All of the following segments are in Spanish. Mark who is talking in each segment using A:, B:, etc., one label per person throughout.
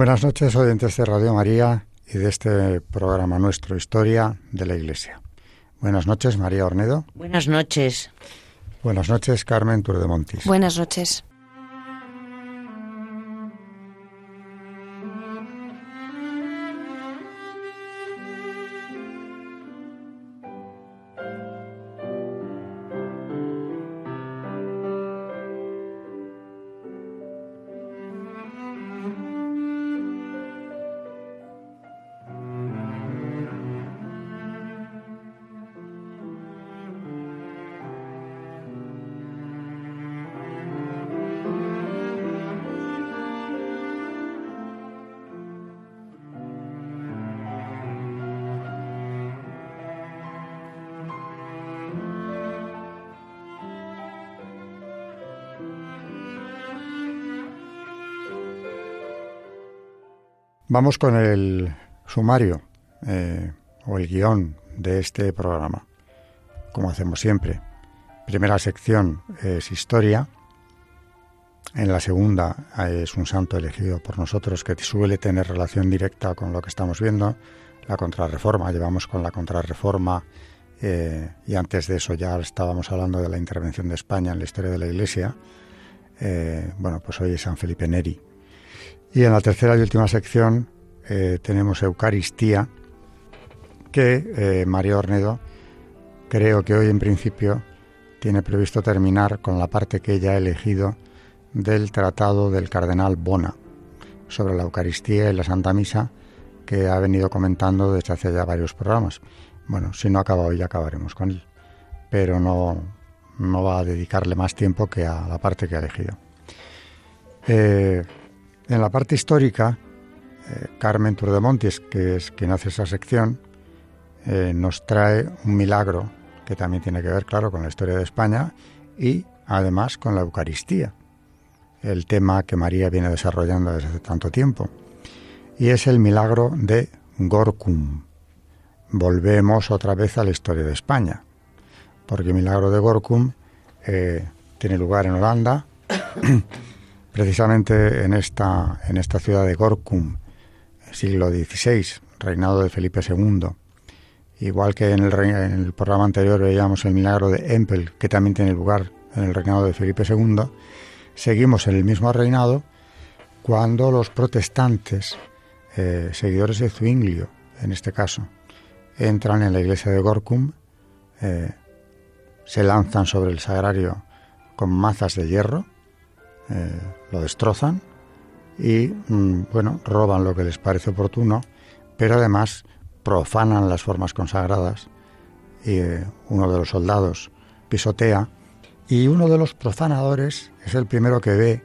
A: Buenas noches, oyentes de Radio María y de este programa nuestro, Historia de la Iglesia. Buenas noches, María Ornedo.
B: Buenas noches.
A: Buenas noches, Carmen Turdemontis.
C: Buenas noches.
A: Vamos con el sumario eh, o el guion de este programa, como hacemos siempre. Primera sección es historia. En la segunda es un santo elegido por nosotros que suele tener relación directa con lo que estamos viendo. La contrarreforma, llevamos con la contrarreforma eh, y antes de eso ya estábamos hablando de la intervención de España en la historia de la Iglesia. Eh, bueno, pues hoy es San Felipe Neri, y en la tercera y última sección eh, tenemos Eucaristía, que eh, María Ornedo creo que hoy en principio tiene previsto terminar con la parte que ella ha elegido del tratado del cardenal Bona sobre la Eucaristía y la Santa Misa que ha venido comentando desde hace ya varios programas. Bueno, si no acaba hoy acabaremos con él, pero no, no va a dedicarle más tiempo que a la parte que ha elegido. Eh, en la parte histórica, eh, Carmen Turdemontis, que es quien hace esa sección, eh, nos trae un milagro que también tiene que ver, claro, con la historia de España y además con la Eucaristía, el tema que María viene desarrollando desde hace tanto tiempo. Y es el milagro de Gorkum. Volvemos otra vez a la historia de España, porque el milagro de Gorkum eh, tiene lugar en Holanda precisamente en esta, en esta ciudad de Gorkum, siglo XVI, reinado de Felipe II. Igual que en el, programa anterior veíamos el milagro de Empel, que también tiene lugar en el reinado de Felipe II, seguimos en el mismo reinado cuando los protestantes, eh, seguidores de Zwinglio, en este caso, entran en la iglesia de Gorkum, eh, se lanzan sobre el sagrario con mazas de hierro, eh, lo destrozan y, mm, bueno, roban lo que les parece oportuno, pero además profanan las formas consagradas y eh, uno de los soldados pisotea y uno de los profanadores es el primero que ve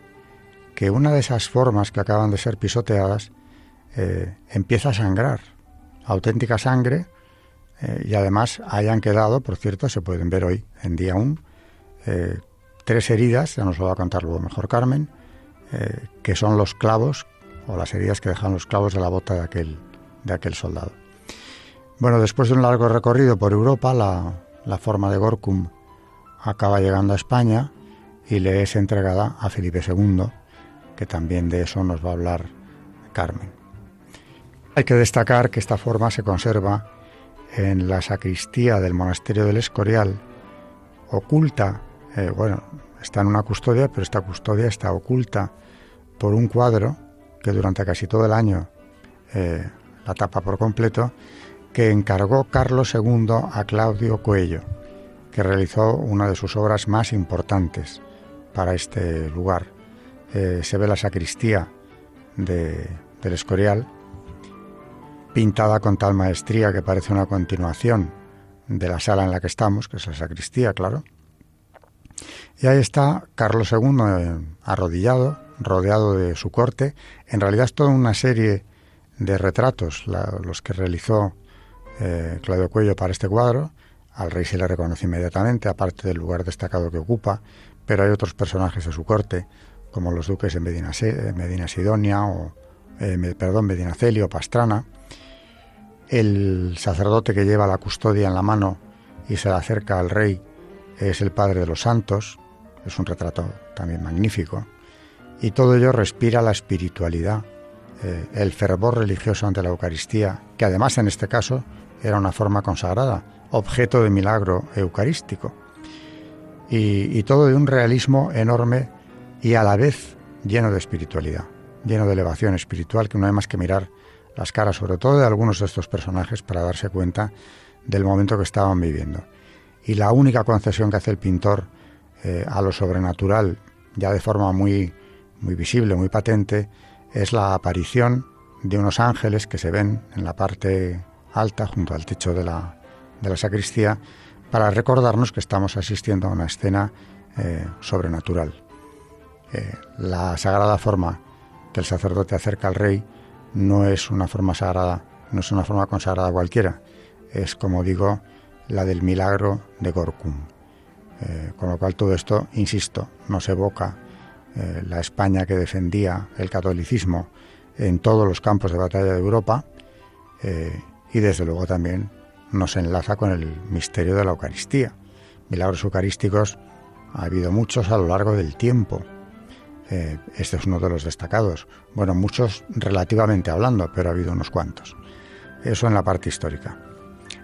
A: que una de esas formas que acaban de ser pisoteadas eh, empieza a sangrar, auténtica sangre, y además hayan quedado, por cierto, se pueden ver hoy en día 1, tres heridas, ya nos lo va a contar luego mejor Carmen, eh, que son los clavos o las heridas que dejan los clavos de la bota de aquel, de aquel soldado. Bueno, después de un largo recorrido por Europa, la, forma de Gorkum acaba llegando a España y le es entregada a Felipe II, que también de eso nos va a hablar Carmen. Hay que destacar que esta forma se conserva en la sacristía del monasterio del Escorial, oculta eh, bueno, está en una custodia, pero esta custodia está oculta por un cuadro que durante casi todo el año eh, la tapa por completo, que encargó Carlos II a Claudio Coello, que realizó una de sus obras más importantes para este lugar. Eh, se ve la sacristía del Escorial, pintada con tal maestría que parece una continuación de la sala en la que estamos, que es la sacristía, claro, Y ahí está Carlos II eh, arrodillado, rodeado de su corte. En realidad es toda una serie de retratos los que realizó eh, Claudio Cuello para este cuadro. Al rey se le reconoce inmediatamente, aparte del lugar destacado que ocupa, pero hay otros personajes de su corte, como los duques de Medina, Medina Sidonia o, eh, perdón, Medina Celio, Pastrana. El sacerdote que lleva la custodia en la mano y se le acerca al rey es el Padre de los Santos, es un retrato también magnífico, y todo ello respira la espiritualidad, eh, el fervor religioso ante la Eucaristía, que además en este caso era una forma consagrada, objeto de milagro eucarístico, y, y todo de un realismo enorme y a la vez lleno de espiritualidad, lleno de elevación espiritual, que no hay más que mirar las caras, sobre todo de algunos de estos personajes, para darse cuenta del momento que estaban viviendo. Y la única concesión que hace el pintor eh, a lo sobrenatural, ya de forma muy, muy visible, muy patente, es la aparición de unos ángeles que se ven en la parte alta, junto al techo de la, de la sacristía, para recordarnos que estamos asistiendo a una escena eh, sobrenatural. Eh, la sagrada forma que el sacerdote acerca al rey no es una forma sagrada, no es una forma consagrada cualquiera, es como digo, la del milagro de Gorkum. Eh, con lo cual todo esto, insisto, nos evoca eh, la España que defendía el catolicismo en todos los campos de batalla de Europa eh, y desde luego también nos enlaza con el misterio de la Eucaristía. Milagros eucarísticos ha habido muchos a lo largo del tiempo. este es uno de los destacados. Bueno, muchos relativamente hablando, pero ha habido unos cuantos. Eso en la parte histórica.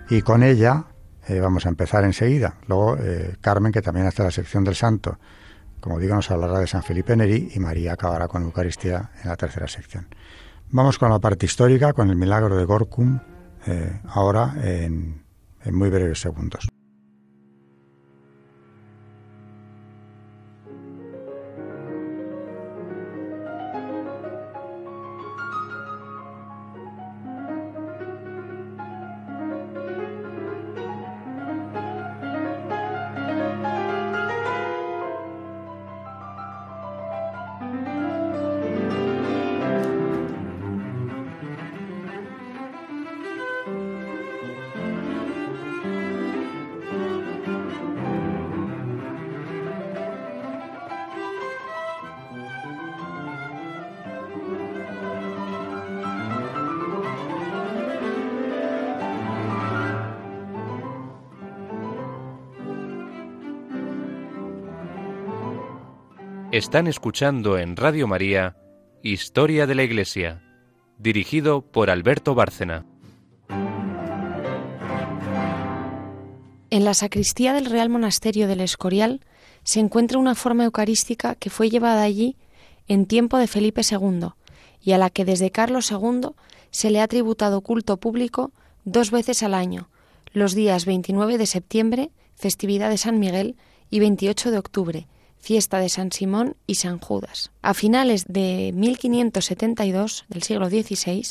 A: Y con ella eh, vamos a empezar enseguida. Luego eh, Carmen, que también hace la sección del santo, como digo, nos hablará de San Felipe Neri y María acabará con Eucaristía en la tercera sección. Vamos con la parte histórica, con el milagro de Gorkum, eh, ahora en muy breves segundos.
B: Están escuchando en Radio María Historia de la Iglesia, dirigido por Alberto Bárcena.
C: En la sacristía del Real Monasterio del Escorial se encuentra una forma eucarística que fue llevada allí en tiempo de Felipe II y a la que desde Carlos II se le ha tributado culto público dos veces al año, los días 29 de septiembre, festividad de San Miguel, y 28 de octubre, fiesta de San Simón y San Judas. A finales de 1572 del siglo XVI,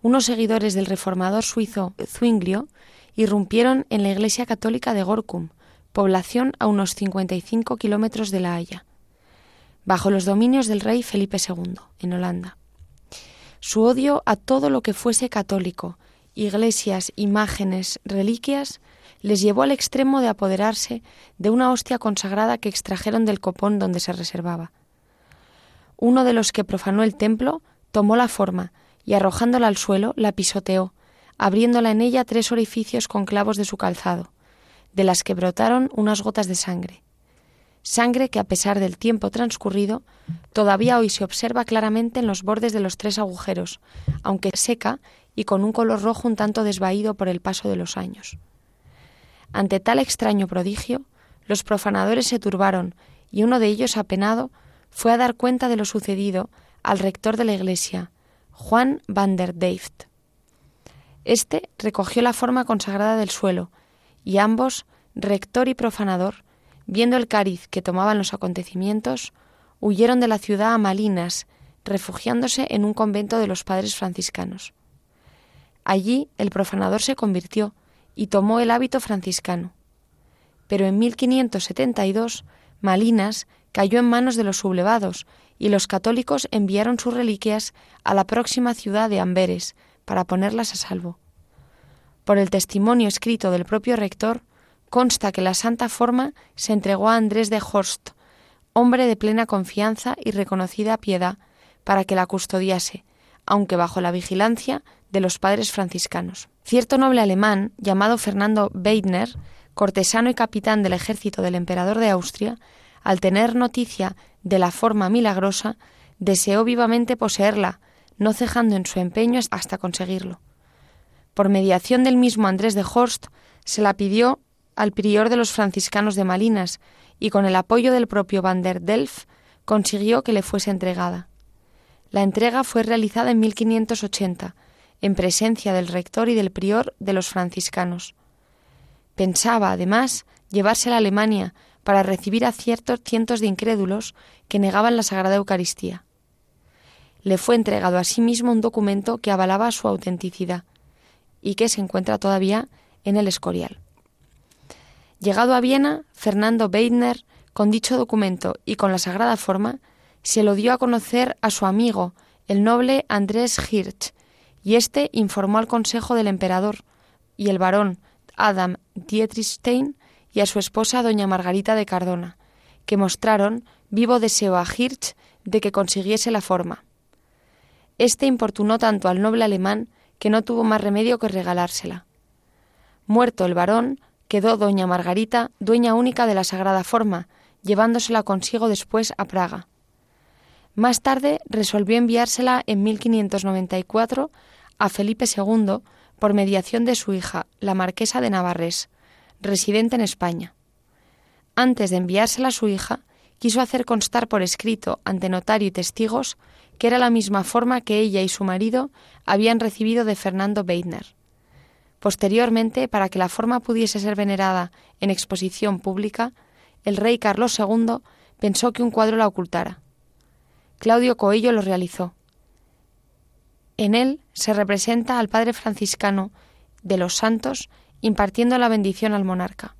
C: unos seguidores del reformador suizo Zwinglio irrumpieron en la iglesia católica de Gorkum, población a unos 55 kilómetros de La Haya, bajo los dominios del rey Felipe II, en Holanda. Su odio a todo lo que fuese católico, iglesias, imágenes, reliquias, les llevó al extremo de apoderarse de una hostia consagrada que extrajeron del copón donde se reservaba. Uno de los que profanó el templo tomó la forma y arrojándola al suelo la pisoteó, abriéndola en ella tres orificios con clavos de su calzado, de las que brotaron unas gotas de sangre. Sangre que a pesar del tiempo transcurrido, todavía hoy se observa claramente en los bordes de los tres agujeros, aunque seca y con un color rojo un tanto desvaído por el paso de los años. Ante tal extraño prodigio, los profanadores se turbaron y uno de ellos, apenado, fue a dar cuenta de lo sucedido al rector de la iglesia, Juan van der Deift. Este recogió la forma consagrada del suelo, y ambos, rector y profanador, viendo el cariz que tomaban los acontecimientos, huyeron de la ciudad a Malinas, refugiándose en un convento de los padres franciscanos. Allí el profanador se convirtió, y tomó el hábito franciscano. Pero en 1572 Malinas cayó en manos de los sublevados y los católicos enviaron sus reliquias a la próxima ciudad de Amberes para ponerlas a salvo. Por el testimonio escrito del propio rector, consta que la Santa Forma se entregó a Andrés de Horst, hombre de plena confianza y reconocida piedad, para que la custodiase, aunque bajo la vigilancia de los padres franciscanos. Cierto noble alemán, llamado Fernando Weidner, cortesano y capitán del ejército del emperador de Austria, al tener noticia de la forma milagrosa, deseó vivamente poseerla, no cejando en su empeño hasta conseguirlo. Por mediación del mismo Andrés de Horst, se la pidió al prior de los franciscanos de Malinas y con el apoyo del propio Van der Delft consiguió que le fuese entregada. La entrega fue realizada en 1580, en presencia del rector y del prior de los franciscanos. Pensaba, además, llevársela a Alemania para recibir a ciertos cientos de incrédulos que negaban la Sagrada Eucaristía. Le fue entregado asimismo un documento que avalaba su autenticidad y que se encuentra todavía en el Escorial. Llegado a Viena, Fernando Weidner, con dicho documento y con la sagrada forma, se lo dio a conocer a su amigo, el noble Andrés Hirsch, y éste informó al consejo del emperador y el barón Adam Dietrichstein y a su esposa doña Margarita de Cardona, que mostraron vivo deseo a Hirsch de que consiguiese la forma. Este importunó tanto al noble alemán que no tuvo más remedio que regalársela. Muerto el varón, quedó doña Margarita dueña única de la sagrada forma, llevándosela consigo después a Praga. Más tarde resolvió enviársela en 1594 a Felipe II por mediación de su hija, la marquesa de Navarrés, residente en España. Antes de enviársela a su hija, quiso hacer constar por escrito ante notario y testigos que era la misma forma que ella y su marido habían recibido de Fernando Weidner. Posteriormente, para que la forma pudiese ser venerada en exposición pública, el rey Carlos II pensó que un cuadro la ocultara. Claudio Coello lo realizó. En él se representa al padre franciscano de los santos impartiendo la bendición al monarca.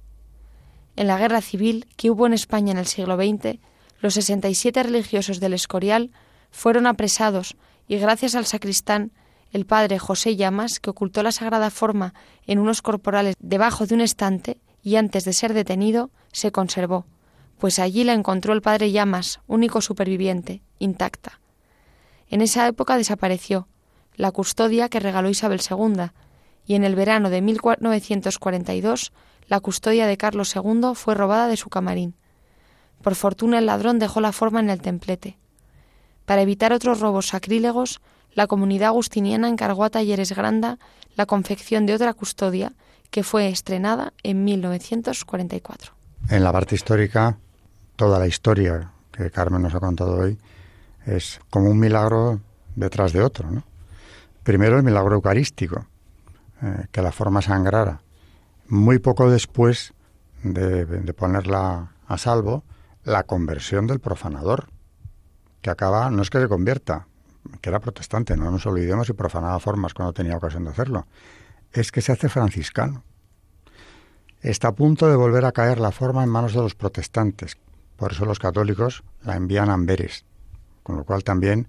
C: En la guerra civil que hubo en España en el siglo XX, los 67 religiosos del Escorial fueron apresados y gracias al sacristán, el padre José Llamas, que ocultó la sagrada forma en unos corporales debajo de un estante y antes de ser detenido, se conservó, pues allí la encontró el padre Llamas, único superviviente, intacta. En esa época desapareció, la custodia que regaló Isabel II, y en el verano de 1942 la custodia de Carlos II fue robada de su camarín. Por fortuna el ladrón dejó la forma en el templete. Para evitar otros robos sacrílegos, la comunidad agustiniana encargó a Talleres Granda la confección de otra custodia que fue estrenada en 1944.
A: En la parte histórica, toda la historia que Carmen nos ha contado hoy es como un milagro detrás de otro. ¿no? Primero el milagro eucarístico, eh, que la forma sangrara. Muy poco después de, de ponerla a salvo, la conversión del profanador, que acaba, no es que se convierta, que era protestante, no nos olvidemos y profanaba formas cuando tenía ocasión de hacerlo, es que se hace franciscano. Está a punto de volver a caer la forma en manos de los protestantes, por eso los católicos la envían a Amberes, con lo cual también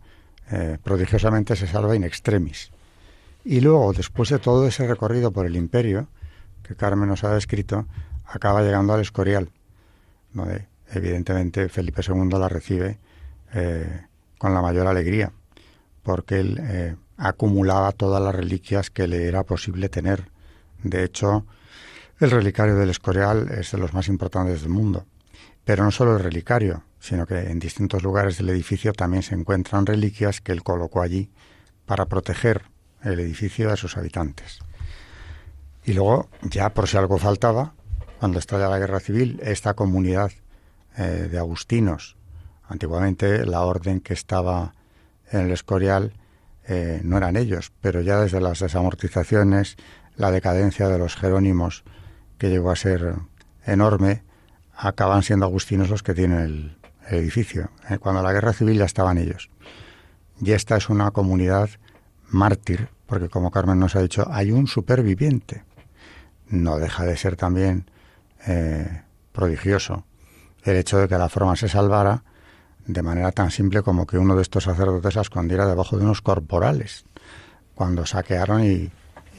A: eh, prodigiosamente se salva in extremis. Y luego, después de todo ese recorrido por el imperio, que Carmen nos ha descrito, acaba llegando al Escorial, donde evidentemente Felipe II la recibe eh, con la mayor alegría, porque él eh, acumulaba todas las reliquias que le era posible tener. De hecho, el relicario del Escorial es de los más importantes del mundo. Pero no solo el relicario, sino que en distintos lugares del edificio también se encuentran reliquias que él colocó allí para proteger el edificio a sus habitantes. Y luego, ya por si algo faltaba, cuando estalla la guerra civil, esta comunidad eh, de agustinos Antiguamente la orden que estaba en el Escorial eh, no eran ellos, pero ya desde las desamortizaciones, la decadencia de los jerónimos, que llegó a ser enorme, acaban siendo agustinos los que tienen el, edificio. Eh, cuando la guerra civil ya estaban ellos. Y esta es una comunidad mártir, porque como Carmen nos ha dicho, hay un superviviente. No deja de ser también eh, prodigioso el hecho de que la forma se salvara de manera tan simple como que uno de estos sacerdotes se escondiera debajo de unos corporales cuando saquearon y,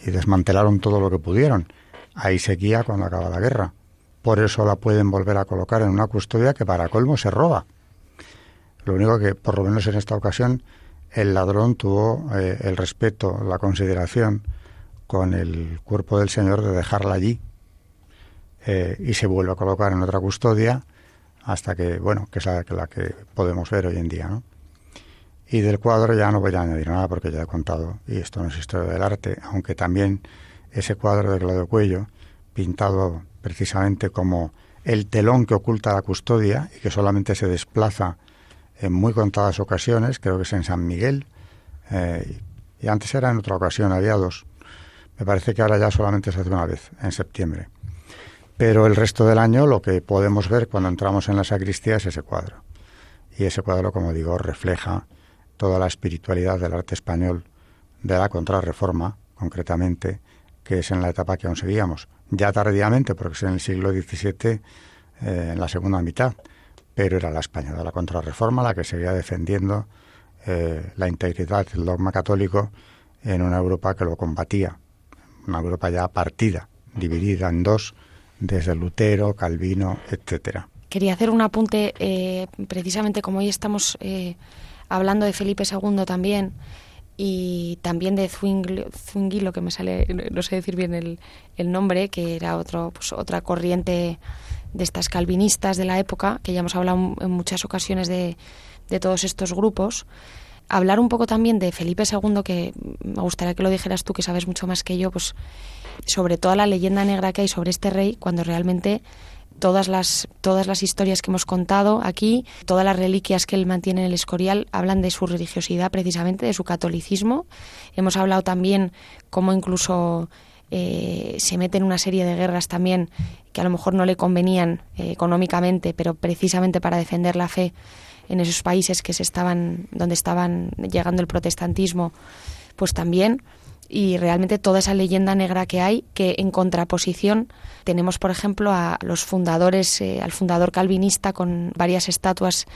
A: y desmantelaron todo lo que pudieron. Ahí seguía cuando acaba la guerra. Por eso la pueden volver a colocar en una custodia que para colmo se roba. Lo único que, por lo menos en esta ocasión, el ladrón tuvo eh, el respeto, la consideración con el cuerpo del Señor de dejarla allí eh, y se vuelve a colocar en otra custodia hasta que, bueno, que es la, que podemos ver hoy en día, ¿no? Y del cuadro ya no voy a añadir nada porque ya he contado, y esto no es historia del arte, aunque también ese cuadro de Claudio Cuello, pintado precisamente como el telón que oculta la custodia y que solamente se desplaza en muy contadas ocasiones, creo que es en San Miguel, eh, y antes era en otra ocasión, había dos. Me parece que ahora ya solamente se hace una vez, en septiembre. Pero el resto del año lo que podemos ver cuando entramos en la sacristía es ese cuadro. Y ese cuadro, como digo, refleja toda la espiritualidad del arte español de la contrarreforma, concretamente, que es en la etapa que aún seguíamos ya tardíamente, porque es en el siglo XVII, eh, en la segunda mitad, pero era la España de la contrarreforma la que seguía defendiendo eh, la integridad del dogma católico en una Europa que lo combatía, una Europa ya partida, dividida en dos, desde Lutero, Calvino, etcétera.
C: Quería hacer un apunte, eh, precisamente como hoy estamos hablando de Felipe II también, y también de lo que me sale, no sé decir bien el, el nombre, que era otro, pues, otra corriente de estas calvinistas de la época, que ya hemos hablado en muchas ocasiones de, de todos estos grupos. Hablar un poco también de Felipe II, que me gustaría que lo dijeras tú, que sabes mucho más que yo, pues sobre toda la leyenda negra que hay sobre este rey, cuando realmente todas las, todas las historias que hemos contado aquí, todas las reliquias que él mantiene en el Escorial, hablan de su religiosidad precisamente, de su catolicismo. Hemos hablado también cómo incluso eh, se mete en una serie de guerras también que a lo mejor no le convenían eh, económicamente, pero precisamente para defender la fe en esos países que se estaban, donde estaban llegando el protestantismo, pues también y realmente toda esa leyenda negra que hay, que en contraposición tenemos, por ejemplo, a los fundadores, eh, al fundador calvinista con varias estatuas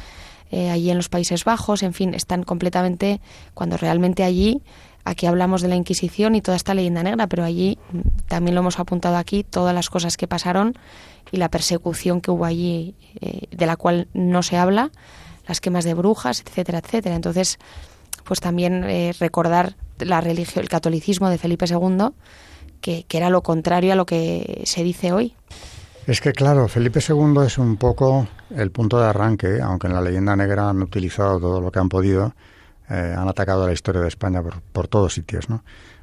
C: eh, allí en los Países Bajos, en fin, están completamente, cuando realmente allí, aquí hablamos de la Inquisición y toda esta leyenda negra, pero allí mm, también lo hemos apuntado aquí, todas las cosas que pasaron y la persecución que hubo allí, eh, de la cual no se habla, las quemas de brujas, etcétera, etcétera. Entonces, pues también recordar la religión, el catolicismo de Felipe II, que, era lo contrario a lo que se dice hoy.
A: Es que claro, Felipe II es un poco el punto de arranque, aunque en la leyenda negra han utilizado todo lo que han podido, eh, han atacado a la historia de España por, por todos sitios, ¿no?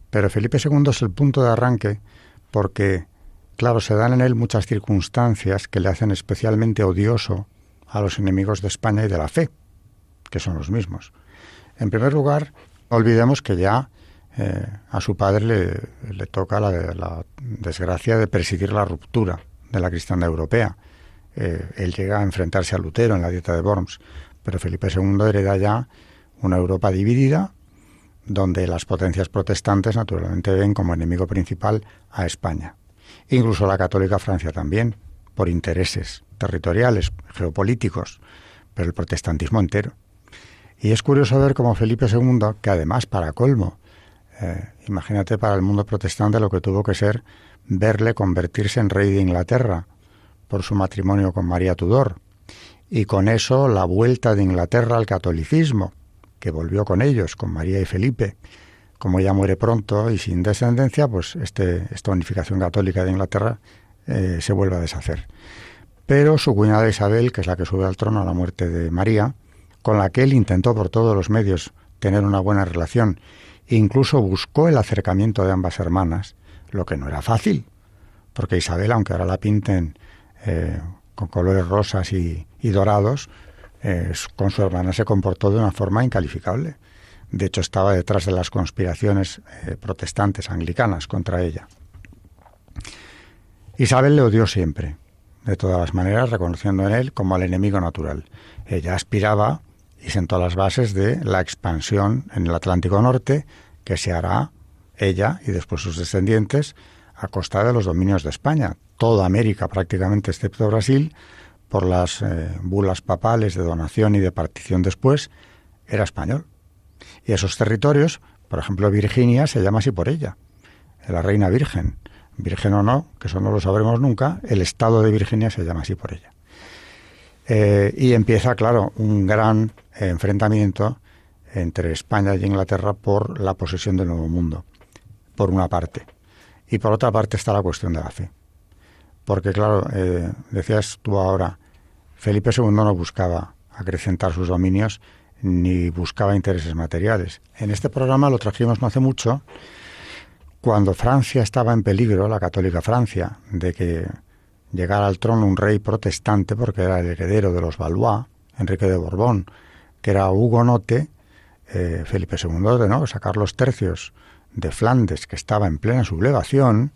A: Pero Felipe II es el punto de arranque porque, claro, se dan en él muchas circunstancias que le hacen especialmente odioso a los enemigos de España y de la fe, que son los mismos. En primer lugar, olvidemos que ya eh, a su padre le, toca la, la, desgracia de presidir la ruptura de la cristiandad europea. Eh, él llega a enfrentarse a Lutero en la dieta de Worms, pero Felipe II hereda ya una Europa dividida, donde las potencias protestantes naturalmente ven como enemigo principal a España. Incluso la católica Francia también, por intereses territoriales, geopolíticos, pero el protestantismo entero. Y es curioso ver cómo Felipe II, que además para colmo, eh, imagínate para el mundo protestante lo que tuvo que ser verle convertirse en rey de Inglaterra por su matrimonio con María Tudor, y con eso la vuelta de Inglaterra al catolicismo, que volvió con ellos, con María y Felipe. Como ella muere pronto y sin descendencia, pues este, esta unificación católica de Inglaterra eh, se vuelve a deshacer. Pero su cuñada Isabel, que es la que sube al trono a la muerte de María, con la que él intentó por todos los medios tener una buena relación, e incluso buscó el acercamiento de ambas hermanas, lo que no era fácil, porque Isabel, aunque ahora la pinten eh, con colores rosas y, dorados, eh, con su hermana se comportó de una forma incalificable. De hecho, estaba detrás de las conspiraciones eh, protestantes anglicanas contra ella. Isabel le odió siempre, de todas las maneras, reconociendo en él como al enemigo natural. Ella aspiraba y sentó las bases de la expansión en el Atlántico Norte que se hará ella y después sus descendientes a costa de los dominios de España. Toda América prácticamente, excepto Brasil, por las eh, bulas papales de donación y de partición después, era español. Y esos territorios, por ejemplo Virginia, se llama así por ella, la reina virgen. Virgen o no, que eso no lo sabremos nunca, el estado de Virginia se llama así por ella. Eh, y empieza, claro, un gran enfrentamiento entre España y Inglaterra por la posesión del Nuevo Mundo, por una parte. Y por otra parte está la cuestión de la fe. Porque, claro, eh, decías tú ahora, Felipe II no buscaba acrecentar sus dominios ni buscaba intereses materiales. En este programa lo trajimos no hace mucho, cuando Francia estaba en peligro, la católica Francia, de que llegara al trono un rey protestante, porque era el heredero de los Valois, Enrique de Borbón, que era hugonote, eh, Felipe II ordenó sacar los tercios de Flandes, que estaba en plena sublevación,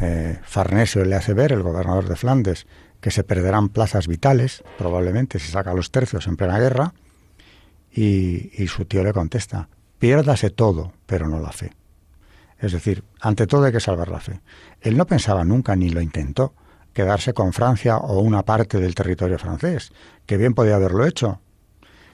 A: eh, Farnesio le hace ver, el gobernador de Flandes, que se perderán plazas vitales, probablemente si saca los tercios en plena guerra, y, y su tío le contesta, piérdase todo, pero no la fe. Es decir, ante todo hay que salvar la fe. Él no pensaba nunca, ni lo intentó, quedarse con Francia o una parte del territorio francés, que bien podía haberlo hecho.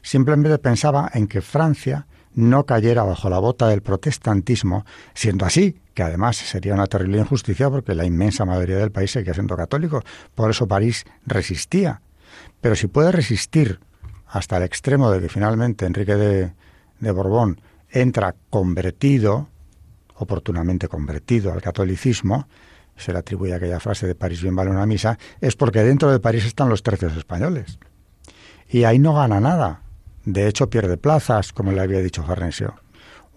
A: Simplemente pensaba en que Francia no cayera bajo la bota del protestantismo, siendo así, que además sería una terrible injusticia porque la inmensa mayoría del país seguía siendo católico. Por eso París resistía. Pero si puede resistir hasta el extremo de que finalmente Enrique de, de Borbón entra convertido, oportunamente convertido al catolicismo, se le atribuye aquella frase de París bien vale una misa, es porque dentro de París están los tercios españoles. Y ahí no gana nada. De hecho, pierde plazas, como le había dicho Farnesio.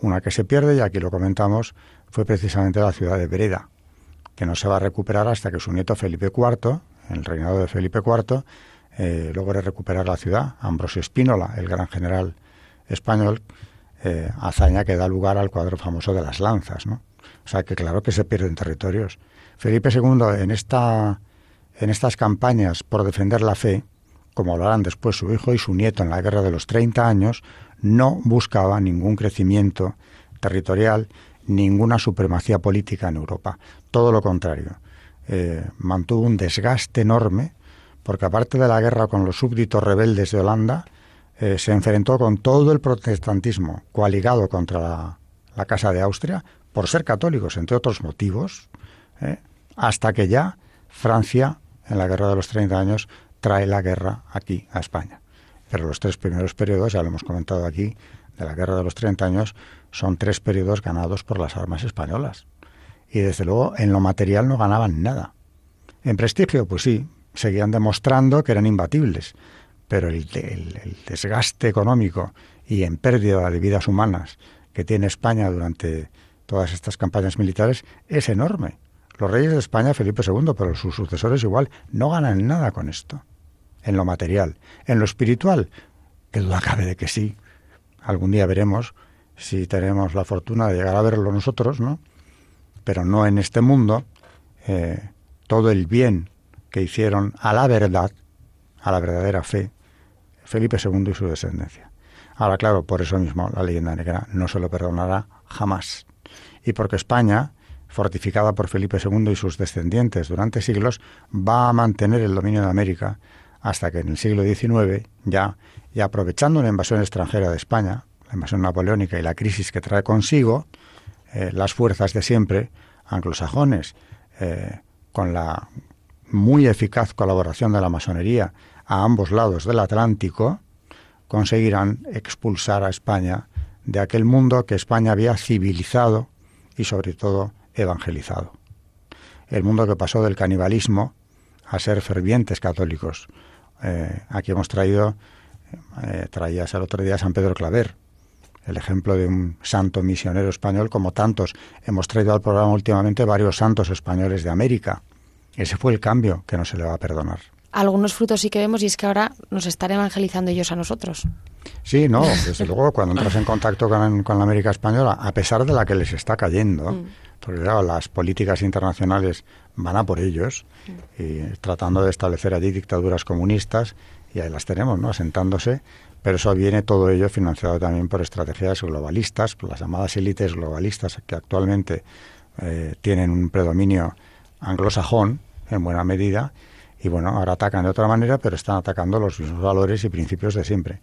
A: Una que se pierde, y aquí lo comentamos, fue precisamente la ciudad de Breda, que no se va a recuperar hasta que su nieto Felipe IV, en el reinado de Felipe IV, eh, logre recuperar la ciudad. Ambrosio Espínola, el gran general español, eh, hazaña que da lugar al cuadro famoso de las lanzas. ¿no? O sea que claro que se pierden territorios. Felipe II en, esta, en estas campañas por defender la fe, como hablarán después su hijo y su nieto en la guerra de los 30 años, no buscaba ningún crecimiento territorial ninguna supremacía política en Europa. Todo lo contrario. Eh, mantuvo un desgaste enorme, porque aparte de la guerra con los súbditos rebeldes de Holanda, eh, se enfrentó con todo el protestantismo coaligado contra la, Casa de Austria, por ser católicos, entre otros motivos, eh, hasta que ya Francia, en la guerra de los 30 años, trae la guerra aquí a España. Pero los tres primeros periodos, ya lo hemos comentado aquí, de la guerra de los 30 años, son tres periodos ganados por las armas españolas. Y desde luego en lo material no ganaban nada. En prestigio, pues sí, seguían demostrando que eran imbatibles, pero el, desgaste económico y en pérdida de vidas humanas que tiene España durante todas estas campañas militares es enorme. Los reyes de España, Felipe II, pero sus sucesores igual, no ganan nada con esto. En lo material. En lo espiritual, que duda cabe de que sí. Algún día veremos si tenemos la fortuna de llegar a verlo nosotros, ¿no? Pero no en este mundo, eh, todo el bien que hicieron a la verdad, a la verdadera fe, Felipe II y su descendencia. Ahora, claro, por eso mismo la leyenda negra no se lo perdonará jamás. Y porque España, fortificada por Felipe II y sus descendientes durante siglos, va a mantener el dominio de América hasta que en el siglo XIX, ya, y aprovechando una invasión extranjera de España, la invasión napoleónica y la crisis que trae consigo, eh, las fuerzas de siempre, anglosajones, eh, con la muy eficaz colaboración de la masonería a ambos lados del Atlántico, conseguirán expulsar a España de aquel mundo que España había civilizado y sobre todo evangelizado. El mundo que pasó del canibalismo a ser fervientes católicos. Eh, aquí hemos traído, traías el otro día San Pedro Claver, el ejemplo de un santo misionero español como tantos. Hemos traído al programa últimamente varios santos españoles de América. Ese fue el cambio que no se le va a perdonar.
C: Algunos frutos sí que vemos y es que ahora nos están evangelizando ellos a nosotros.
A: Sí, no, desde luego cuando entras en contacto con, la América Española, a pesar de la que les está cayendo, mm. Porque claro, las políticas internacionales van a por ellos, y tratando de establecer allí dictaduras comunistas, y ahí las tenemos, ¿no? Asentándose, pero eso viene todo ello financiado también por estrategias globalistas, por las llamadas élites globalistas que actualmente eh, tienen un predominio anglosajón en buena medida Y bueno, ahora atacan de otra manera, pero están atacando los mismos valores y principios de siempre.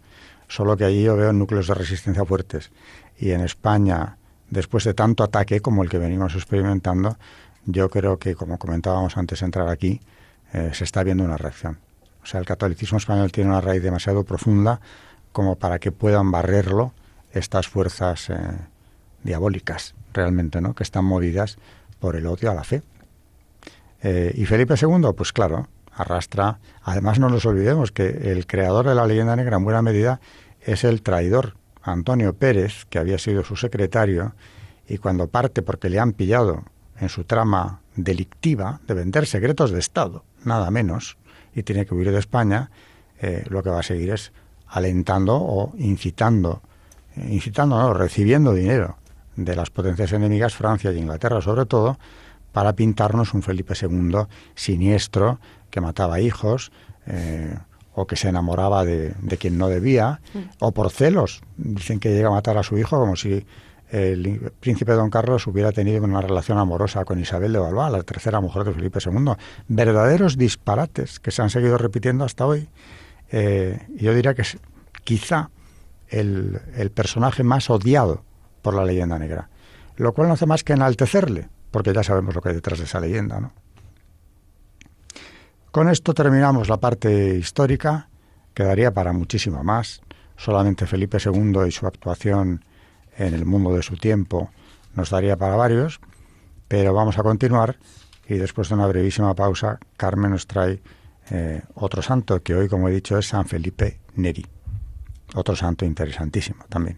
A: Solo que allí yo veo núcleos de resistencia fuertes. Y en España, después de tanto ataque como el que venimos experimentando, yo creo que, como comentábamos antes de entrar aquí, eh, se está viendo una reacción. O sea, el catolicismo español tiene una raíz demasiado profunda como para que puedan barrerlo estas fuerzas eh, diabólicas, realmente, ¿no? Que están movidas por el odio a la fe. Eh, y Felipe II, pues claro, arrastra. Además, no nos olvidemos que el creador de la leyenda negra, en buena medida, es el traidor Antonio Pérez, que había sido su secretario, y cuando parte porque le han pillado en su trama delictiva de vender secretos de Estado, nada menos, y tiene que huir de España, eh, lo que va a seguir es alentando o incitando, eh, incitando, no, recibiendo dinero de las potencias enemigas, Francia y Inglaterra sobre todo, para pintarnos un Felipe II siniestro que mataba hijos eh, o que se enamoraba de, de quien no debía, mm. o por celos. Dicen que llega a matar a su hijo como si el príncipe don Carlos hubiera tenido una relación amorosa con Isabel de Valois, la tercera mujer de Felipe II. Verdaderos disparates que se han seguido repitiendo hasta hoy. Eh, yo diría que es quizá el, el, personaje más odiado por la leyenda negra, lo cual no hace más que enaltecerle, porque ya sabemos lo que hay detrás de esa leyenda. ¿no? Con esto terminamos la parte histórica, quedaría para muchísimo más. Solamente Felipe II y su actuación en el mundo de su tiempo nos daría para varios, pero vamos a continuar y después de una brevísima pausa, Carmen nos trae eh, otro santo que hoy, como he dicho, es San Felipe Neri. Otro santo interesantísimo también.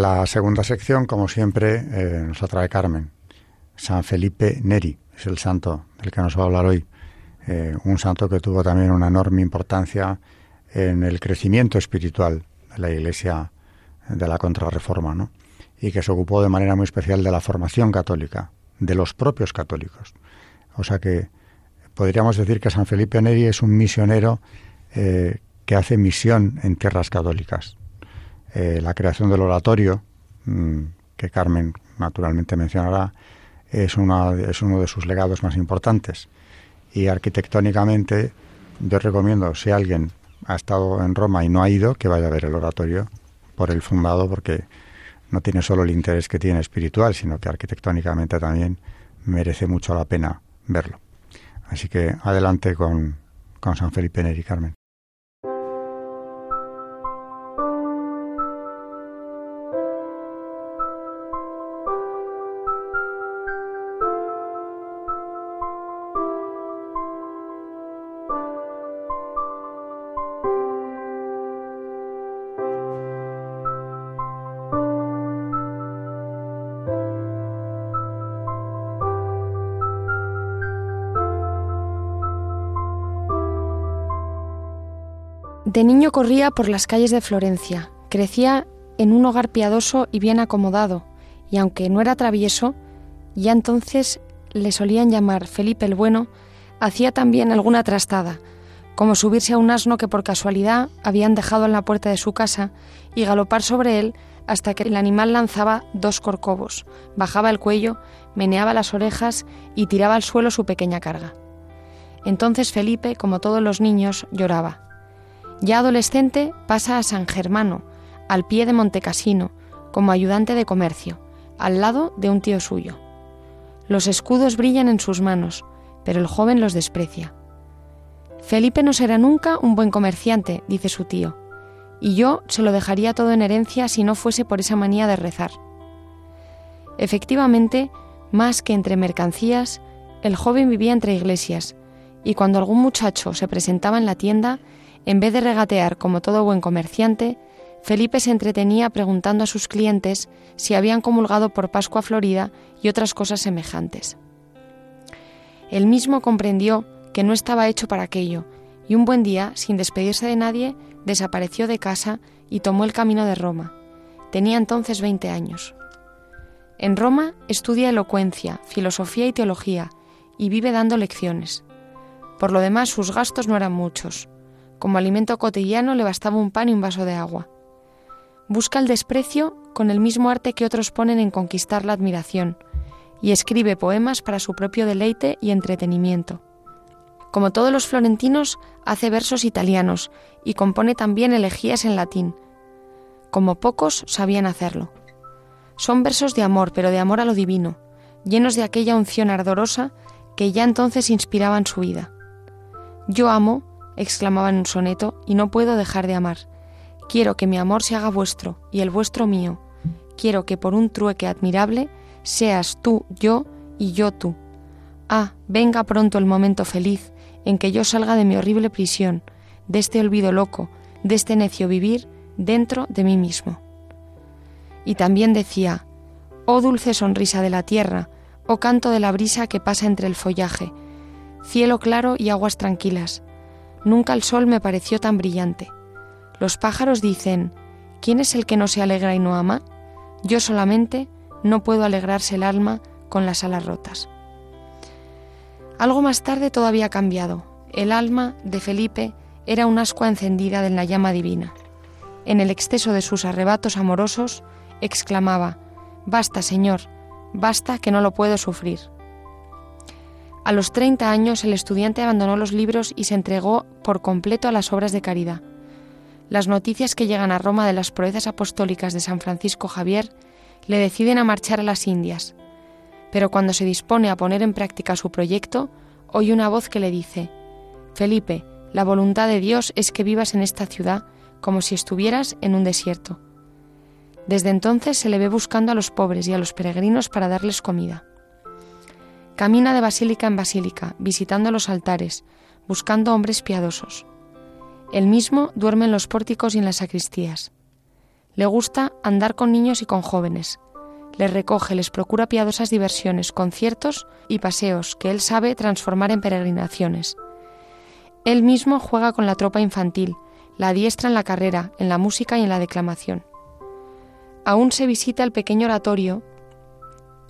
A: La segunda sección, como siempre, eh, nos atrae Carmen. San Felipe Neri es el santo del que nos va a hablar hoy. Eh, un santo que tuvo también una enorme importancia en el crecimiento espiritual de la Iglesia de la Contrarreforma, ¿no? Y que se ocupó de manera muy especial de la formación católica, de los propios católicos. O sea que podríamos decir que San Felipe Neri es un misionero eh, que hace misión en tierras católicas. Eh, la creación del oratorio, mm, que Carmen naturalmente mencionará, es, una, es uno de sus legados más importantes. Y arquitectónicamente, yo recomiendo, si alguien ha estado en Roma y no ha ido, que vaya a ver el oratorio por el fundado, porque no tiene solo el interés que tiene espiritual, sino que arquitectónicamente también merece mucho la pena verlo. Así que adelante con, con San Felipe Neri Carmen.
C: De niño corría por las calles de Florencia, crecía en un hogar piadoso y bien acomodado, y aunque no era travieso, ya entonces le solían llamar Felipe el Bueno, hacía también alguna trastada, como subirse a un asno que por casualidad habían dejado en la puerta de su casa y galopar sobre él hasta que el animal lanzaba dos corcovos, bajaba el cuello, meneaba las orejas y tiraba al suelo su pequeña carga. Entonces Felipe, como todos los niños, lloraba. Ya adolescente pasa a San Germano, al pie de Montecasino, como ayudante de comercio, al lado de un tío suyo. Los escudos brillan en sus manos, pero el joven los desprecia. Felipe no será nunca un buen comerciante, dice su tío, y yo se lo dejaría todo en herencia si no fuese por esa manía de rezar. Efectivamente, más que entre mercancías, el joven vivía entre iglesias, y cuando algún muchacho se presentaba en la tienda, en vez de regatear como todo buen comerciante, Felipe se entretenía preguntando a sus clientes si habían comulgado por Pascua Florida y otras cosas semejantes. Él mismo comprendió que no estaba hecho para aquello, y un buen día, sin despedirse de nadie, desapareció de casa y tomó el camino de Roma. Tenía entonces 20 años. En Roma estudia elocuencia, filosofía y teología, y vive dando lecciones. Por lo demás, sus gastos no eran muchos. Como alimento cotidiano le bastaba un pan y un vaso de agua. Busca el desprecio con el mismo arte que otros ponen en conquistar la admiración, y escribe poemas para su propio deleite y entretenimiento. Como todos los florentinos, hace versos italianos y compone también elegías en latín, como pocos sabían hacerlo. Son versos de amor, pero de amor a lo divino, llenos de aquella unción ardorosa que ya entonces inspiraban su vida. Yo amo exclamaba en un soneto, y no puedo dejar de amar. Quiero que mi amor se haga vuestro y el vuestro mío. Quiero que por un trueque admirable seas tú yo y yo tú. Ah, venga pronto el momento feliz en que yo salga de mi horrible prisión, de este olvido loco, de este necio vivir dentro de mí mismo. Y también decía, oh dulce sonrisa de la tierra, oh canto de la brisa que pasa entre el follaje, cielo claro y aguas tranquilas, Nunca el sol me pareció tan brillante. Los pájaros dicen, ¿quién es el que no se alegra y no ama? Yo solamente no puedo alegrarse el alma con las alas rotas. Algo más tarde todo había cambiado. El alma de Felipe era un ascua encendida en la llama divina. En el exceso de sus arrebatos amorosos, exclamaba, Basta, Señor, basta que no lo puedo sufrir. A los 30 años el estudiante abandonó los libros y se entregó por completo a las obras de caridad. Las noticias que llegan a Roma de las proezas apostólicas de San Francisco Javier le deciden a marchar a las Indias. Pero cuando se dispone a poner en práctica su proyecto, oye una voz que le dice, Felipe, la voluntad de Dios es que vivas en esta ciudad como si estuvieras en un desierto. Desde entonces se le ve buscando a los pobres y a los peregrinos para darles comida. Camina de basílica en basílica, visitando los altares, buscando hombres piadosos. Él mismo duerme en los pórticos y en las sacristías. Le gusta andar con niños y con jóvenes. Les recoge, les procura piadosas diversiones, conciertos y paseos que él sabe transformar en peregrinaciones. Él mismo juega con la tropa infantil, la adiestra en la carrera, en la música y en la declamación. Aún se visita el pequeño oratorio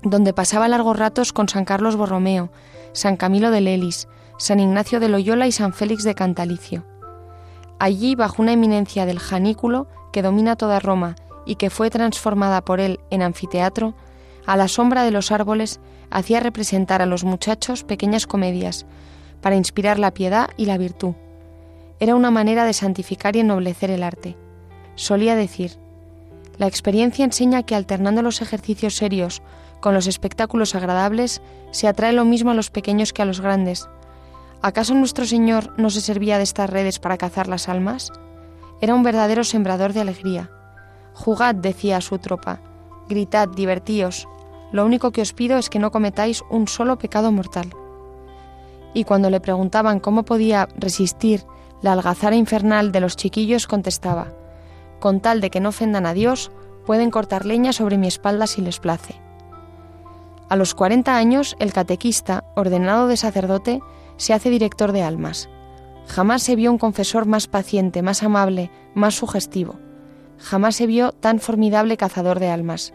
C: donde pasaba largos ratos con San Carlos Borromeo, San Camilo de Lelis, San Ignacio de Loyola y San Félix de Cantalicio. Allí, bajo una eminencia del Janículo que domina toda Roma y que fue transformada por él en anfiteatro, a la sombra de los árboles hacía representar a los muchachos pequeñas comedias para inspirar la piedad y la virtud. Era una manera de santificar y ennoblecer el arte. Solía decir, La experiencia enseña que alternando los ejercicios serios con los espectáculos agradables, se atrae lo mismo a los pequeños que a los grandes. ¿Acaso nuestro Señor no se servía de estas redes para cazar las almas? Era un verdadero sembrador de alegría. Jugad, decía a su tropa, gritad, divertíos. Lo único que os pido es que no cometáis un solo pecado mortal. Y cuando le preguntaban cómo podía resistir la algazara infernal de los chiquillos, contestaba, con tal de que no ofendan a Dios, pueden cortar leña sobre mi espalda si les place. A los 40 años, el catequista, ordenado de sacerdote, se hace director de almas. Jamás se vio un confesor más paciente, más amable, más sugestivo. Jamás se vio tan formidable cazador de almas.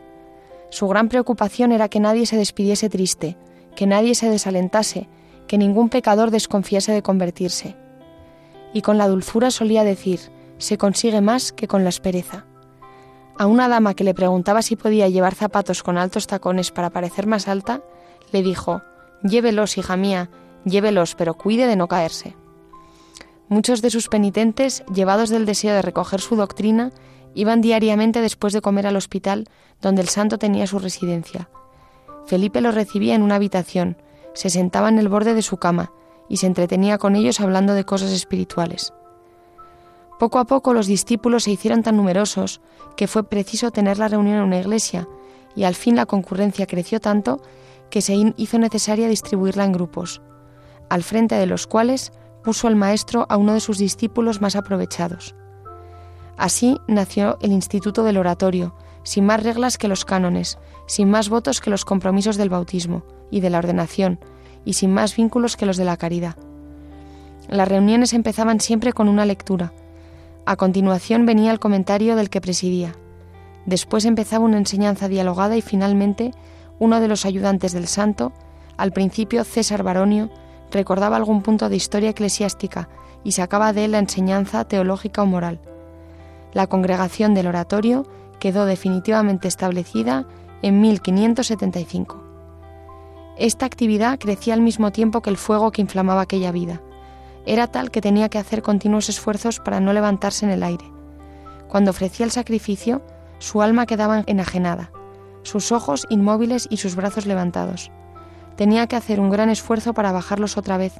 C: Su gran preocupación era que nadie se despidiese triste, que nadie se desalentase, que ningún pecador desconfiase de convertirse. Y con la dulzura solía decir, se consigue más que con la aspereza. A una dama que le preguntaba si podía llevar zapatos con altos tacones para parecer más alta, le dijo, Llévelos, hija mía, llévelos, pero cuide de no caerse. Muchos de sus penitentes, llevados del deseo de recoger su doctrina, iban diariamente después de comer al hospital donde el santo tenía su residencia. Felipe los recibía en una habitación, se sentaba en el borde de su cama y se entretenía con ellos hablando de cosas espirituales. Poco a poco los discípulos se hicieron tan numerosos que fue preciso tener la reunión en una iglesia, y al fin la concurrencia creció tanto que se hizo necesaria distribuirla en grupos, al frente de los cuales puso el maestro a uno de sus discípulos más aprovechados. Así nació el Instituto del Oratorio, sin más reglas que los cánones, sin más votos que los compromisos del bautismo y de la ordenación, y sin más vínculos que los de la caridad. Las reuniones empezaban siempre con una lectura, a continuación venía el comentario del que presidía. Después empezaba una enseñanza dialogada y finalmente uno de los ayudantes del santo, al principio César Baronio, recordaba algún punto de historia eclesiástica y sacaba de él la enseñanza teológica o moral. La congregación del oratorio quedó definitivamente establecida en 1575. Esta actividad crecía al mismo tiempo que el fuego que inflamaba aquella vida era tal que tenía que hacer continuos esfuerzos para no levantarse en el aire. Cuando ofrecía el sacrificio, su alma quedaba enajenada, sus ojos inmóviles y sus brazos levantados. Tenía que hacer un gran esfuerzo para bajarlos otra vez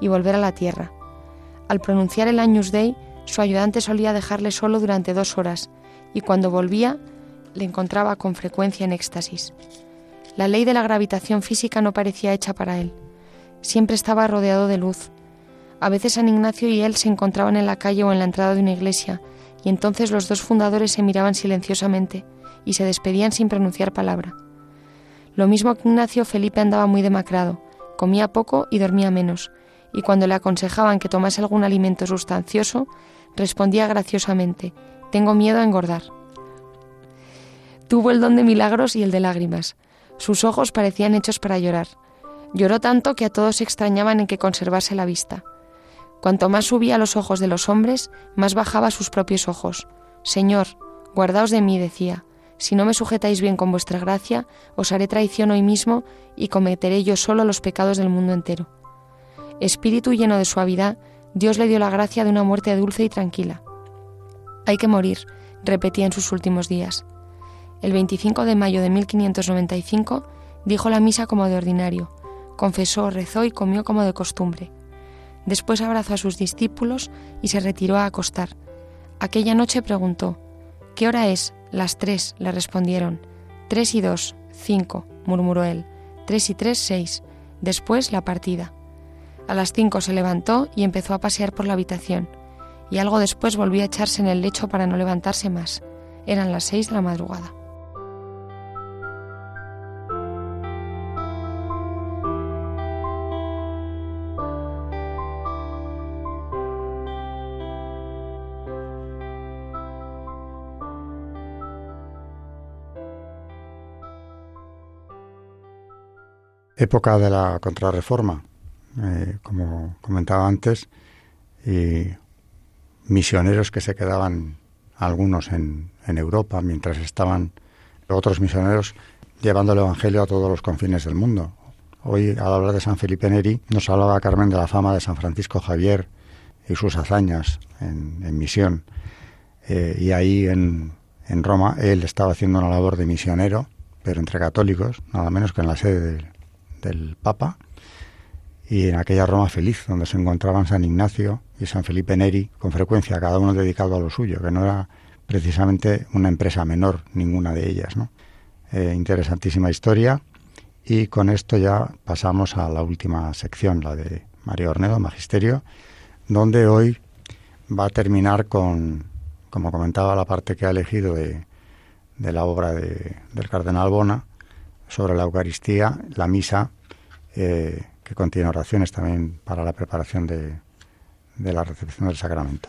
C: y volver a la tierra. Al pronunciar el Agnus Dei, su ayudante solía dejarle solo durante dos horas, y cuando volvía, le encontraba con frecuencia en éxtasis. La ley de la gravitación física no parecía hecha para él. Siempre estaba rodeado de luz, a veces San Ignacio y él se encontraban en la calle o en la entrada de una iglesia, y entonces los dos fundadores se miraban silenciosamente y se despedían sin pronunciar palabra. Lo mismo que Ignacio, Felipe andaba muy demacrado, comía poco y dormía menos, y cuando le aconsejaban que tomase algún alimento sustancioso, respondía graciosamente, tengo miedo a engordar. Tuvo el don de milagros y el de lágrimas. Sus ojos parecían hechos para llorar. Lloró tanto que a todos se extrañaban en que conservase la vista. Cuanto más subía los ojos de los hombres, más bajaba sus propios ojos. Señor, guardaos de mí, decía. Si no me sujetáis bien con vuestra gracia, os haré traición hoy mismo y cometeré yo solo los pecados del mundo entero. Espíritu lleno de suavidad, Dios le dio la gracia de una muerte dulce y tranquila. Hay que morir, repetía en sus últimos días. El 25 de mayo de 1595 dijo la misa como de ordinario, confesó, rezó y comió como de costumbre. Después abrazó a sus discípulos y se retiró a acostar. Aquella noche preguntó, ¿Qué hora es? Las tres, le respondieron. Tres y dos, cinco, murmuró él. Tres y tres, seis. Después la partida. A las cinco se levantó y empezó a pasear por la habitación, y algo después volvió a echarse en el lecho para no levantarse más. Eran las seis de la madrugada.
A: Época de la contrarreforma, eh, como comentaba antes, y misioneros que se quedaban algunos en, en, Europa, mientras estaban otros misioneros llevando el Evangelio a todos los confines del mundo. Hoy, al hablar de San Felipe Neri, nos hablaba Carmen de la fama de San Francisco Javier y sus hazañas en, misión. Eh, y ahí en, en Roma, él estaba haciendo una labor de misionero, pero entre católicos, nada menos que en la sede del, Papa, y en aquella Roma feliz, donde se encontraban San Ignacio y San Felipe Neri, con frecuencia, cada uno dedicado a lo suyo, que no era precisamente una empresa menor, ninguna de ellas. ¿no? Eh, interesantísima historia, y con esto ya pasamos a la última sección, la de María Ornedo, Magisterio, donde hoy va a terminar con, como comentaba, la parte que ha elegido de, la obra del cardenal Bona sobre la Eucaristía, la misa, eh, que contiene oraciones también para la preparación de, de la recepción del sacramento.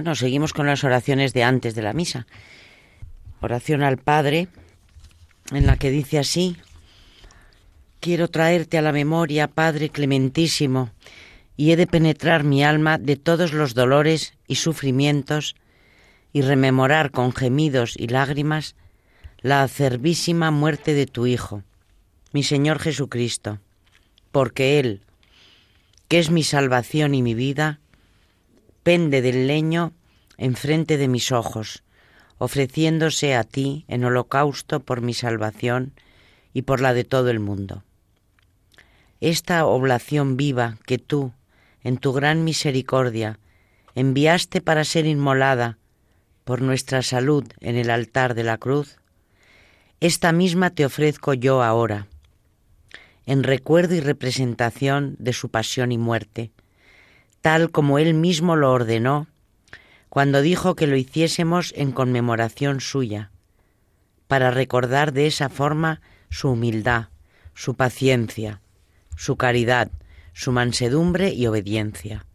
D: Bueno, seguimos con las oraciones de antes de la misa. Oración al Padre, en la que dice así, Quiero traerte a la memoria, Padre clementísimo, y he de penetrar mi alma de todos los dolores y sufrimientos y rememorar con gemidos y lágrimas la acervísima muerte de tu Hijo, mi Señor Jesucristo, porque Él, que es mi salvación y mi vida, pende del leño enfrente de mis ojos, ofreciéndose a ti en holocausto por mi salvación y por la de todo el mundo. Esta oblación viva que tú, en tu gran misericordia, enviaste para ser inmolada por nuestra salud en el altar de la cruz, esta misma te ofrezco yo ahora, en recuerdo y representación de su pasión y muerte, tal como Él mismo lo ordenó, cuando dijo que lo hiciésemos en conmemoración suya, para recordar de esa forma su humildad, su paciencia, su caridad, su mansedumbre y obediencia.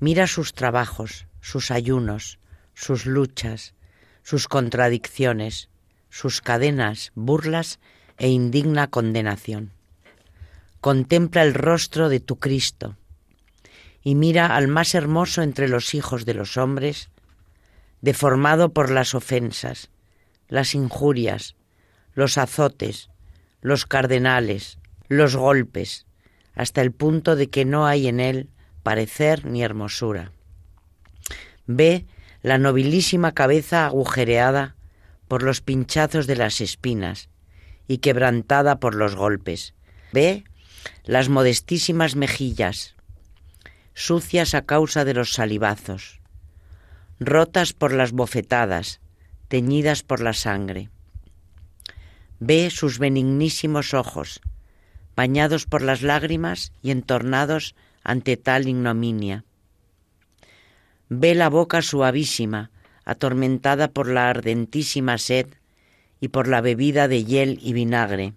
D: Mira sus trabajos, sus ayunos, sus luchas, sus contradicciones, sus cadenas, burlas e indigna condenación. Contempla el rostro de tu Cristo, y mira al más hermoso entre los hijos de los hombres, deformado por las ofensas, las injurias, los azotes, los cardenales, los golpes, hasta el punto de que no hay en él parecer ni hermosura. Ve la nobilísima cabeza agujereada por los pinchazos de las espinas y quebrantada por los golpes. Ve las modestísimas mejillas, sucias a causa de los salivazos, rotas por las bofetadas, teñidas por la sangre. Ve sus benignísimos ojos, bañados por las lágrimas y entornados ante tal ignominia. Ve la boca suavísima, atormentada por la ardentísima sed y por la bebida de hiel y vinagre.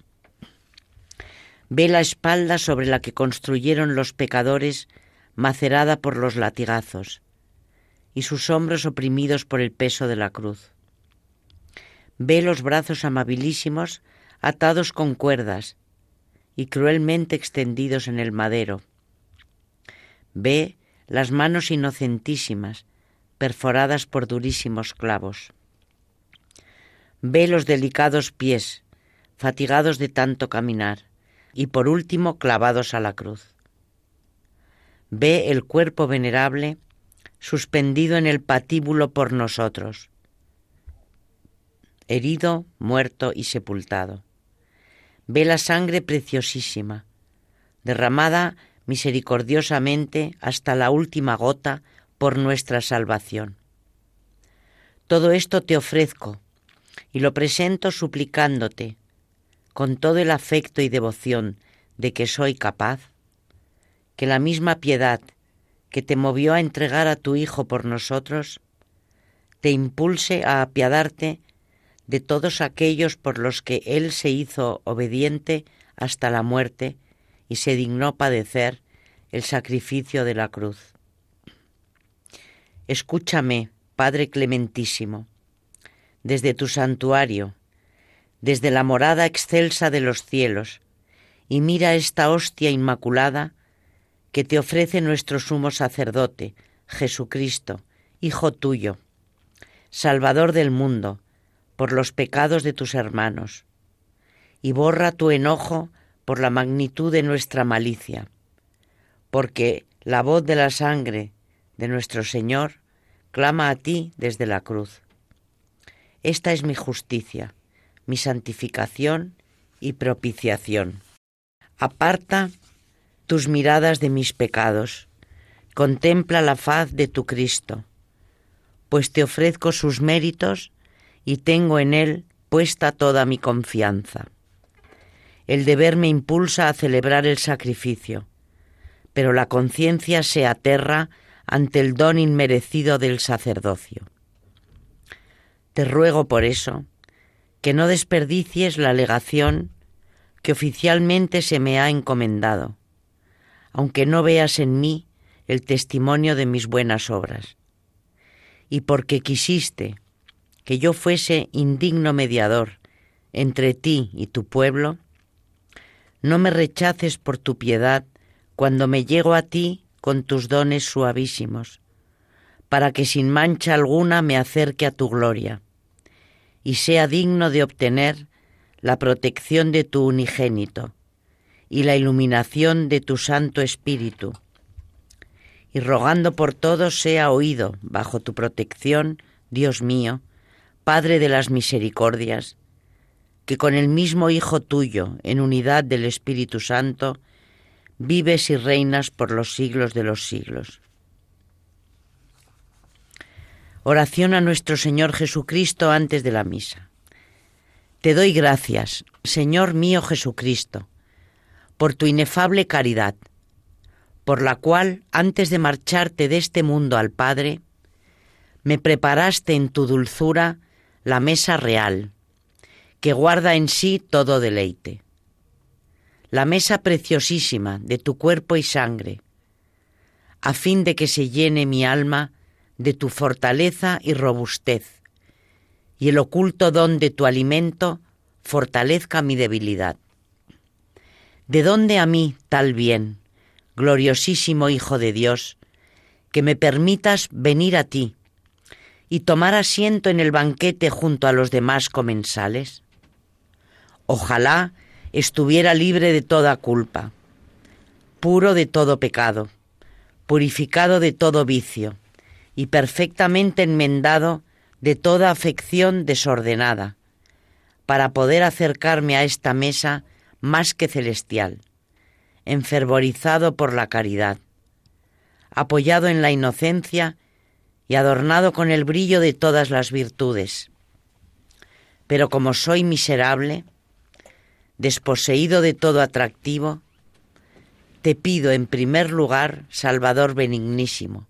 D: Ve la espalda sobre la que construyeron los pecadores macerada por los latigazos, y sus hombros oprimidos por el peso de la cruz. Ve los brazos amabilísimos atados con cuerdas y cruelmente extendidos en el madero. Ve las manos inocentísimas perforadas por durísimos clavos. Ve los delicados pies, fatigados de tanto caminar, y por último clavados a la cruz ve el cuerpo venerable suspendido en el patíbulo por nosotros. herido, muerto y sepultado. Ve la sangre preciosísima, derramada misericordiosamente hasta la última gota por nuestra salvación. Todo esto te ofrezco y lo presento suplicándote, con todo el afecto y devoción de que soy capaz, que la misma piedad que te movió a entregar a tu Hijo por nosotros, te impulse a apiadarte de todos aquellos por los que Él se hizo obediente hasta la muerte y se dignó padecer el sacrificio de la cruz. Escúchame, Padre Clementísimo, desde tu santuario, desde la morada excelsa de los cielos, y mira esta hostia inmaculada que te ofrece nuestro sumo sacerdote, Jesucristo, Hijo tuyo, Salvador del mundo, por los pecados de tus hermanos, y borra tu enojo por la magnitud de nuestra malicia, porque la voz de la sangre de nuestro Señor clama a ti desde la cruz. Esta es mi justicia, mi santificación y propiciación. Aparta tus miradas de mis pecados, contempla la faz de tu Cristo, pues te ofrezco sus méritos y tengo en él puesta toda mi confianza. El deber me impulsa a celebrar el sacrificio, pero la conciencia se aterra ante el don inmerecido del sacerdocio. Te ruego por eso que no desperdicies la legación que oficialmente se me ha encomendado, aunque no veas en mí el testimonio de mis buenas obras. Y porque quisiste que yo fuese indigno mediador entre ti y tu pueblo, no me rechaces por tu piedad cuando me llego a ti con tus dones suavísimos, para que sin mancha alguna me acerque a tu gloria y sea digno de obtener la protección de tu unigénito y la iluminación de tu Santo Espíritu, y rogando por todos sea oído bajo tu protección, Dios mío, Padre de las misericordias, que con el mismo Hijo tuyo, en unidad del Espíritu Santo, vives y reinas por los siglos de los siglos. Oración a nuestro Señor Jesucristo antes de la misa. Te doy gracias, Señor mío Jesucristo, por tu inefable caridad, por la cual, antes de marcharte de este mundo al Padre, me preparaste en tu dulzura la mesa real, que guarda en sí todo deleite. La mesa preciosísima de tu cuerpo y sangre, a fin de que se llene mi alma de tu fortaleza y robustez, y el oculto don de tu alimento fortalezca mi debilidad. ¿De dónde a mí tal bien, gloriosísimo Hijo de Dios, que me permitas venir a ti, y tomar asiento en el banquete junto a los demás comensales? Ojalá estuviera libre de toda culpa, puro de todo pecado, purificado de todo vicio y perfectamente enmendado de toda afección desordenada, para poder acercarme a esta mesa más que celestial, enfervorizado por la caridad, apoyado en la inocencia y adornado con el brillo de todas las virtudes. Pero como soy miserable, desposeído de todo atractivo, te pido en primer lugar, Salvador benignísimo,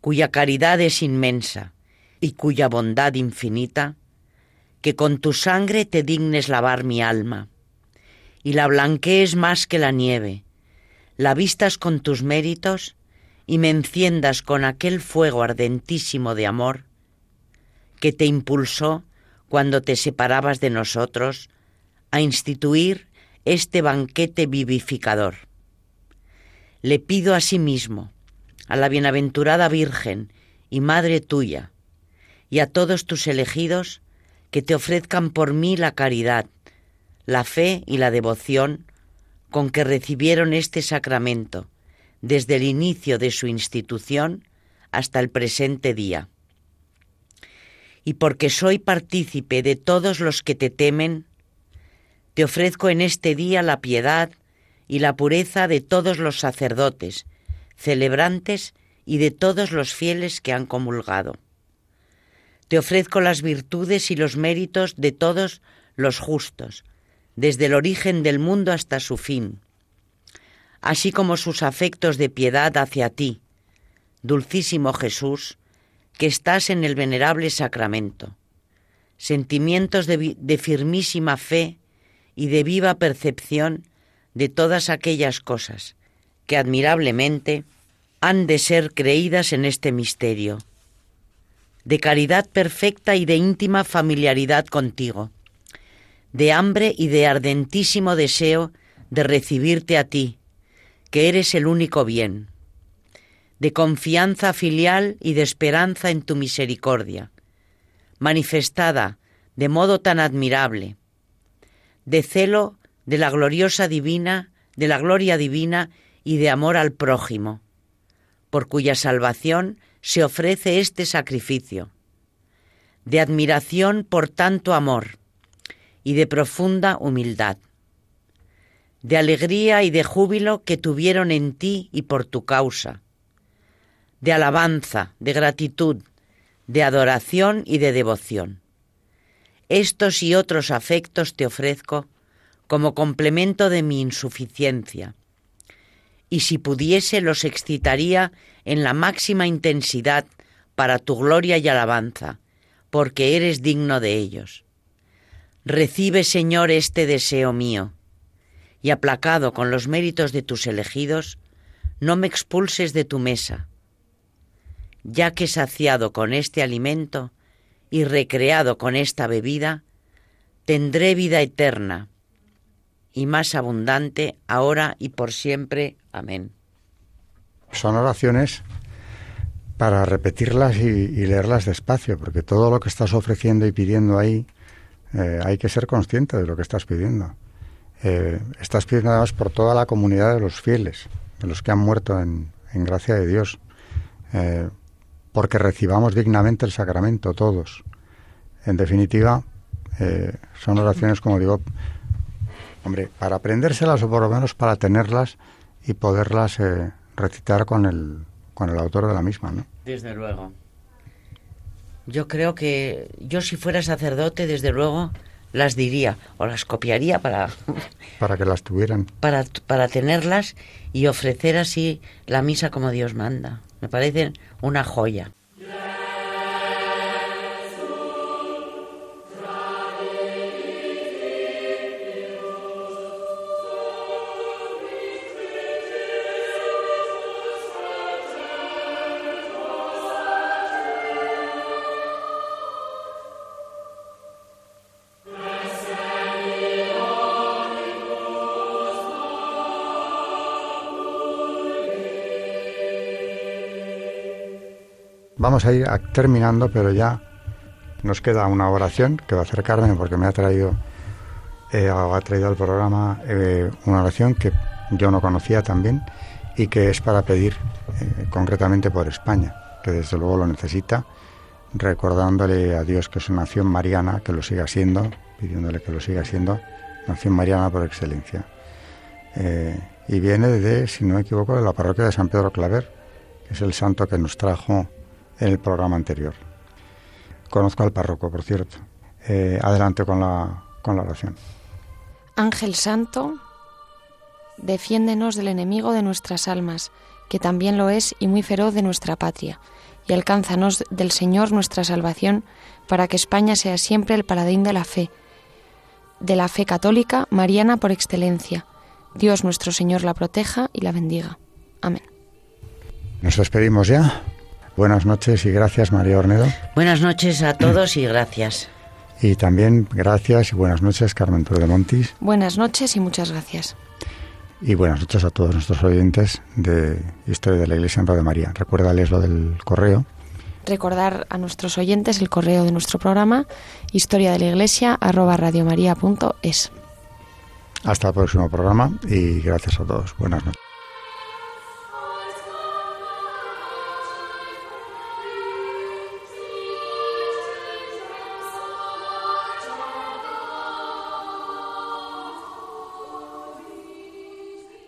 D: cuya caridad es inmensa y cuya bondad infinita, que con tu sangre te dignes lavar mi alma, y la blanquees más que la nieve, la vistas con tus méritos y me enciendas con aquel fuego ardentísimo de amor que te impulsó cuando te separabas de nosotros a instituir este banquete vivificador. Le pido a sí a la bienaventurada Virgen y Madre tuya, y a todos tus elegidos, que te ofrezcan por mí la caridad, la fe y la devoción con que recibieron este sacramento, desde el inicio de su institución hasta el presente día. y porque soy partícipe de todos los que te temen, te ofrezco en este día la piedad y la pureza de todos los sacerdotes, celebrantes y de todos los fieles que han comulgado. Te ofrezco las virtudes y los méritos de todos los justos, desde el origen del mundo hasta su fin, así como sus afectos de piedad hacia ti, dulcísimo Jesús, que estás en el venerable sacramento, sentimientos de, firmísima fe y de viva percepción de todas aquellas cosas que admirablemente han de ser creídas en este misterio, de caridad perfecta y de íntima familiaridad contigo, de hambre y de ardentísimo deseo de recibirte a ti, que eres el único bien, de confianza filial y de esperanza en tu misericordia, manifestada de modo tan admirable, de celo de la gloriosa divina, de la gloria divina y de amor al prójimo, por cuya salvación se ofrece este sacrificio, de admiración por tanto amor y de profunda humildad, de alegría y de júbilo que tuvieron en ti y por tu causa, de alabanza, de gratitud, de adoración y de devoción. Estos y otros afectos te ofrezco como complemento de mi insuficiencia, y si pudiese los excitaría en la máxima intensidad para tu gloria y alabanza, porque eres digno de ellos. Recibe, Señor, este deseo mío, y aplacado con los méritos de tus elegidos, no me expulses de tu mesa, ya que saciado con este alimento y recreado con esta bebida, tendré vida eterna y más abundante ahora y por siempre. Amén.
A: Son oraciones para repetirlas y, leerlas despacio, porque todo lo que estás ofreciendo y pidiendo ahí, eh, hay que ser consciente de lo que estás pidiendo. Eh, estás pidiendo además por toda la comunidad de los fieles, de los que han muerto en, gracia de Dios. Eh, porque recibamos dignamente el sacramento todos. En definitiva, son oraciones, como digo, hombre, para aprendérselas o por lo menos para tenerlas y poderlas recitar con el, con el autor de la misma, ¿no?
D: Desde luego. Yo creo que yo si fuera sacerdote, desde luego, las diría o las copiaría para...
A: Para que las tuvieran.
D: Para, para tenerlas y ofrecer así la misa como Dios manda. Me parecen una joya.
A: Vamos a ir terminando, pero ya nos queda una oración que va a hacer Carmen porque me ha traído, eh, ha traído al programa eh, una oración que yo no conocía también y que es para pedir eh, concretamente por España, que desde luego lo necesita, recordándole a Dios que es una nación mariana, que lo siga siendo, pidiéndole que lo siga siendo, nación mariana por excelencia. y viene de, si no me equivoco, de la parroquia de San Pedro Claver, que es el santo que nos trajo en el programa anterior. Conozco al párroco, por cierto. Eh, adelante con la, con la oración.
C: Ángel Santo, defiéndenos del enemigo de nuestras almas, que también lo es y muy feroz de nuestra patria, y alcánzanos del Señor nuestra salvación, para que España sea siempre el paladín de la fe, de la fe católica, mariana por excelencia. Dios nuestro Señor la proteja y la bendiga. Amén.
A: Nos despedimos ya. Buenas noches y gracias, María Ornedo.
D: Buenas noches a todos y gracias.
A: Y también gracias y buenas noches, Carmen Toro de Montis.
C: Buenas noches y muchas gracias.
A: Y buenas noches a todos nuestros oyentes de Historia de la Iglesia en Radio María. Recuérdales lo del correo.
C: Recordar a nuestros oyentes el correo de nuestro programa, historia de la iglesia arroba radiomaria.es.
A: Hasta el próximo programa y gracias a todos. Buenas noches.